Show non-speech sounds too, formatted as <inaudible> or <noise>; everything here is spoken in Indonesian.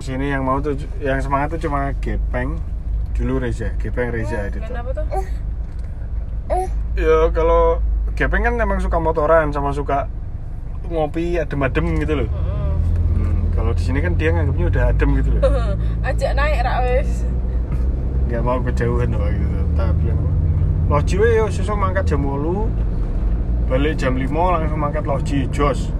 Sini yang mau tuh yang semangat tuh cuma Gepeng dulu Reza, Gepeng Reza eh, itu. Kenapa tuh? Eh. Ya kalau Gepeng kan memang suka motoran sama suka ngopi adem-adem gitu loh. Hmm, kalau di sini kan dia nganggapnya udah adem gitu loh. <laughs> Ajak naik rak nggak mau kejauhan loh gitu Tapi loh, loji we yo susah mangkat jam 8 balik jam 5 langsung mangkat loji jos